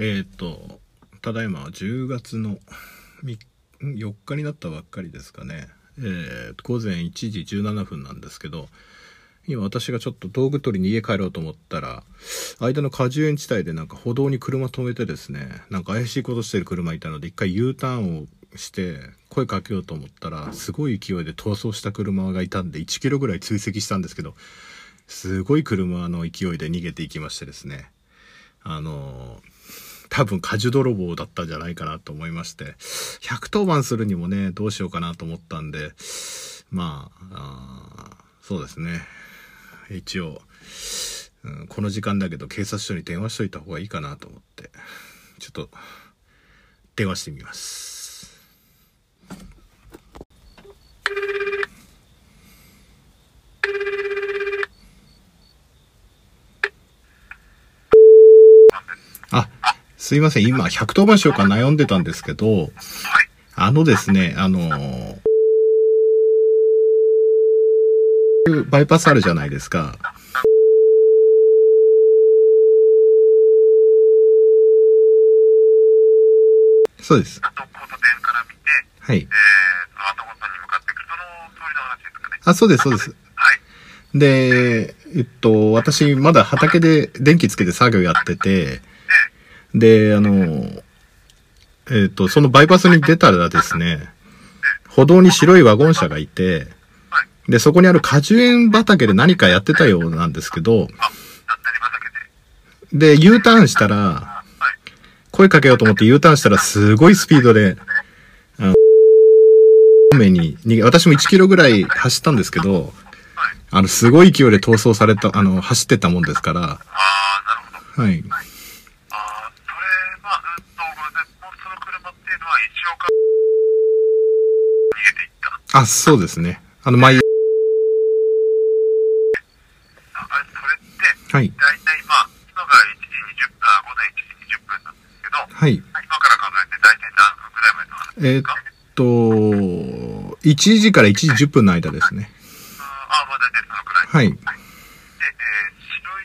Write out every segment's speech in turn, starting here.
えっ、と、ただいま10月の4日になったばっかりですかね。えー、午前1時17分なんですけど、今私がちょっと道具取りに家帰ろうと思ったら、間の果樹園地帯でなんか歩道に車止めてですね、なんか怪しいことしてる車いたので一回 U ターンをして声かけようと思ったら、すごい勢いで逃走した車がいたんで1キロぐらい追跡したんですけど、すごい車の勢いで逃げていきましてですね、あのー多分果樹泥棒だったんじゃないかなと思いまして、110番するにもね、どうしようかなと思ったんで、まあ、あそうですね。一応、うん、この時間だけど警察署に電話しといた方がいいかなと思って、ちょっと、電話してみます。すいません、今、110番しようか悩んでたんですけど、はい、あのですね、あのー、バイパスあるじゃないですか。そうです。はい。あ、そうです、そうです。はい。で、えっと、私、まだ畑で電気つけて作業やってて、で、あの、えっ、ー、と、そのバイパスに出たらですね、歩道に白いワゴン車がいて、で、そこにある果樹園畑で何かやってたようなんですけど、で、U ターンしたら、声かけようと思って U ターンしたらすごいスピードで、あの、に逃げ、私も1キロぐらい走ったんですけど、あの、すごい勢いで逃走された、あの、走ってたもんですから、はい。あ、そうですね。あの、毎、はい。大体まあ、今が1時20分、午前1時20分なんですけど、はい。今から数えて大体何分ぐらい前の話ですかえー、っと、1時から1時10分の間ですね。ああ、まあ大体そのくらい。はい。で、えー、白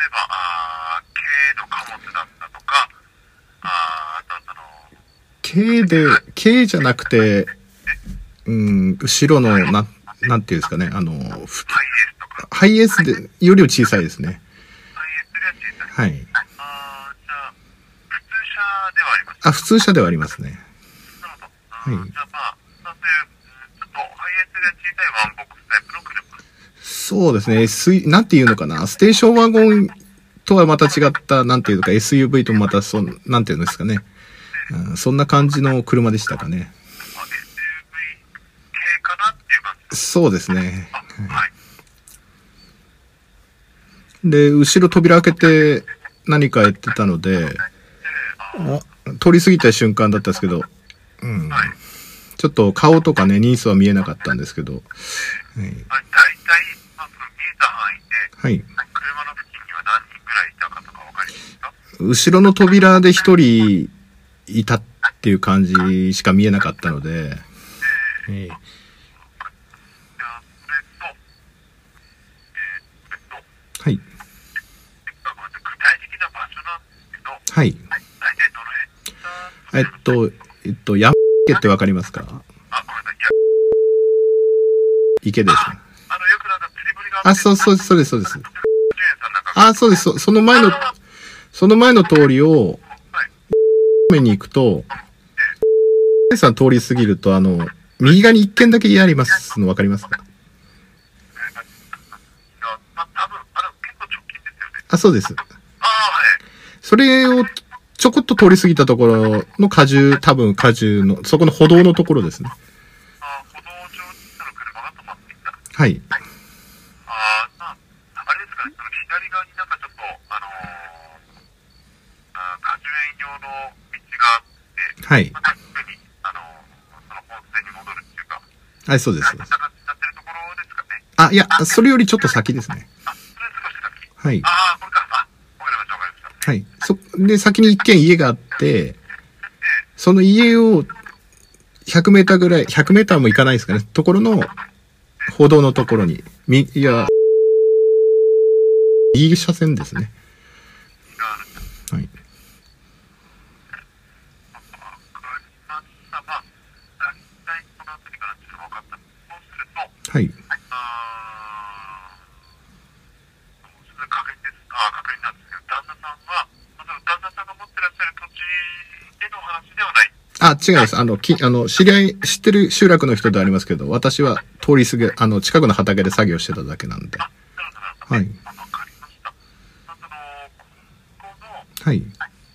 色の、うんと、まあ、その車の特徴なんですけど、はい。K で、K じゃなくて、うん、後ろの、な、なんていうんですかね、あの、ハイエースで、よりは小さいですね。はい。あ、普通車ではありますね。はい。そうですね、S、なんていうのかな、ステーションワゴンとはまた違った、なんていうか、SUV とまたそ、なんていうんですかね。うん、そんな感じの車でしたかね。そうですね。はい、で、後ろ扉開けて何かやってたので、通り過ぎた瞬間だったんですけど、うん。ちょっと顔とかね、ニースは見えなかったんですけど。はい。大体、はい。車の付近には何人ぐらいいたかとかわかりますか？後ろの扉で一人いたっていう感じしか見えなかったので、えーはい。はい。えっと、えっと、山池ってわかりますか？池です。あ、そうそう、そうです、そうです。あ、そうです、その前の、その前の通りを、目に行くと、さん通り過ぎると、あの、右側に一軒だけ家ありますの分かりますか？あ、そうです。それをちょこっと通り過ぎたところの果樹、多分果樹の、そこの歩道のところですね。はい。ああ、あれですかね、その左側になんかちょっと、あのー、あ果樹園用のはい。またすぐに、あの、その本線に戻るっていうか。はい、そうです。なってるところですかね。あ、いや、それよりちょっと先ですね。あ、それ少し先。はい。ああ、これか。あ、わかりました、わかりました。はい。そ、で、先に一軒家があって、その家を100メーターぐらい、100メーターもいかないですかね。ところの、歩道のところに、み、いや、右車線ですね。はい。はい。あーそれ確認です。あー確認なんですけど、旦那さんは、まあその旦那さんが持ってらっしゃる土地での話ではない。あ、違います。あの、き、あの、知り合い、知ってる集落の人ではありますけど、私は通り過ぎ、あの、近くの畑で作業してただけなんで。はい。はい。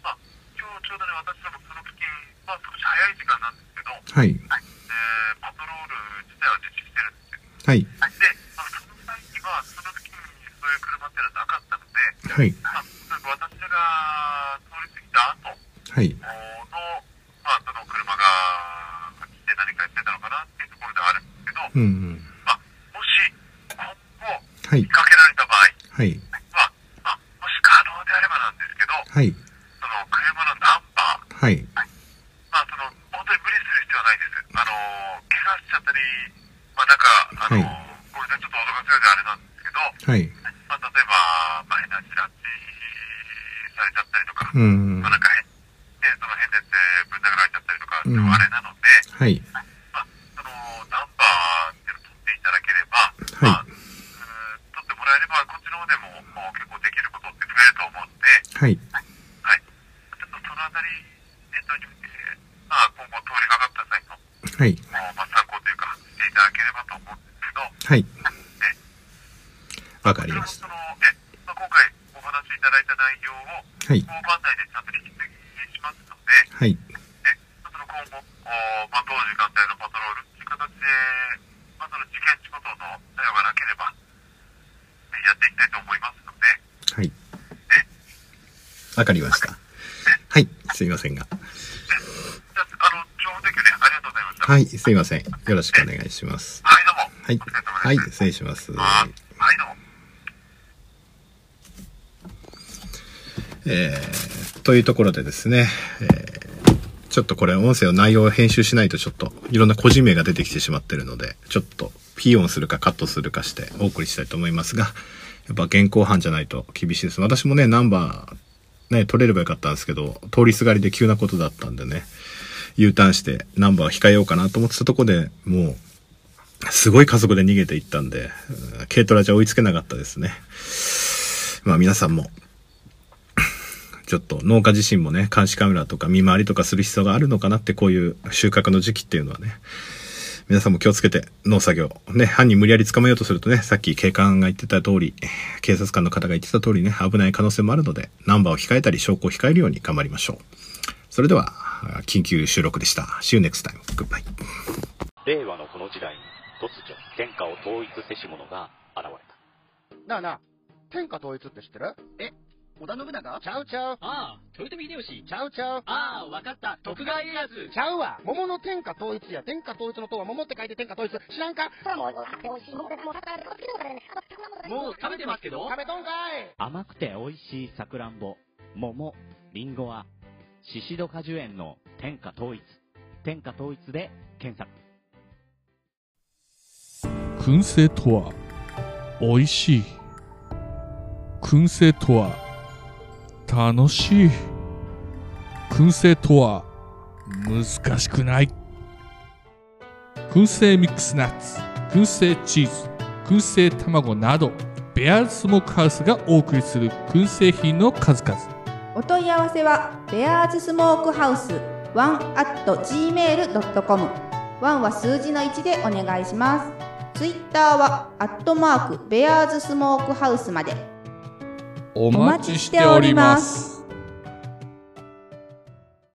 まあ、今日ちょうどね、私どもその付近、まあ少し早い時間なんですけど、はい。えーパトロール自体は実施してるんですよ。はい。で、まあ、その際には、その付近にそういう車っていうのはなかったので、はい。まあ、私が通り過ぎた後はい。の、まあ、その車が来て何かやってたのかなっていうところではあるんですけど、うんうん。まあ、もし今後はい見。かけられた場合はい。は、まあ、もし可能であればなんですけど、はい。その車のナンバー、はい。まあ、その、本当に無理する必要はないです。あの、怪我しちゃったり、まあ、なんか、あの、んなさい、ちょっと脅かすようであれなんですけど、はい。まあ、例えば、まあ、変なチラチされちゃったりとか、うん。まあ、なんか変、ね、その変でってぶん殴られちゃったりとか、うんあれなので、はい。まあ、その、ナンバーっていうのを取っていただければ、はいまあ、取ってもらえれば、こっちの方でも、結構できることって増えると思うんで、はい。はい。ちょっとそのあたり、念頭に、えーまあ、今後通りかかった際の、はい。もうまあ、参考というか、していただければと思うんですけど、はい。わかりました。その、え、まあ、今回お話しいただいた内容を、はい。交番内でちゃんと引き継ぎしますので、はい。え、その今後、おまあ、同時間帯のパトロールいう形で、まあ、その事件事故等の作用がなければ、えやっていきたいと思いますので、はい。わかりました。はい。すいませんが。じゃあ、あの、情報提供ね、ありがとうございました。はい。すいません。よろしくお願いします。はい、はい。失礼します。はい、えー、というところでですね、えーちょっとこれ音声の内容を編集しないとちょっといろんな個人名が出てきてしまってるので、ちょっとピーオンするかカットするかしてお送りしたいと思いますが、やっぱ現行犯じゃないと厳しいです。私もね、ナンバーね、取れればよかったんですけど、通りすがりで急なことだったんでね、U ターンしてナンバーを控えようかなと思ってたとこでもう、すごい加速で逃げていったんで、軽トラじゃ追いつけなかったですね。まあ皆さんも、ちょっと農家自身もね、監視カメラとか見回りとかする必要があるのかなって、こういう収穫の時期っていうのはね、皆さんも気をつけて農作業、ね、犯人無理やり捕まえようとするとね、さっき警官が言ってた通り、警察官の方が言ってた通りね、危ない可能性もあるので、ナンバーを控えたり証拠を控えるように頑張りましょう。それでは、緊急収録でした。See you next time. Goodbye. 令和のこの時代突如天下を統一せし者が現れたなあなあ、天下統一って知ってる？え？織田信長？ちゃうちゃう。ああ、豊臣秀吉。ちゃうちゃう。ああ、わかった。徳川家康。ちゃうわ。桃の天下統一や。天下統一の塔は桃って書いて天下統一。知らんか？もう食べてますけど食べとんかい甘くて美味しいさくらんぼ、桃、りんごは、シシド果樹園の天下統一。天下統一で検索。燻製とは美味しい。燻製とは楽しい。燻製とは難しくない。燻製ミックスナッツ燻製チーズ燻製卵などベアーズスモークハウスがお送りする燻製品の数々。お問い合わせはベアーズスモークハウスワン at gmail.com ワンは数字の1でお願いします。ツイッターはアットマークベアーズスモークハウスまで。お待ちしております。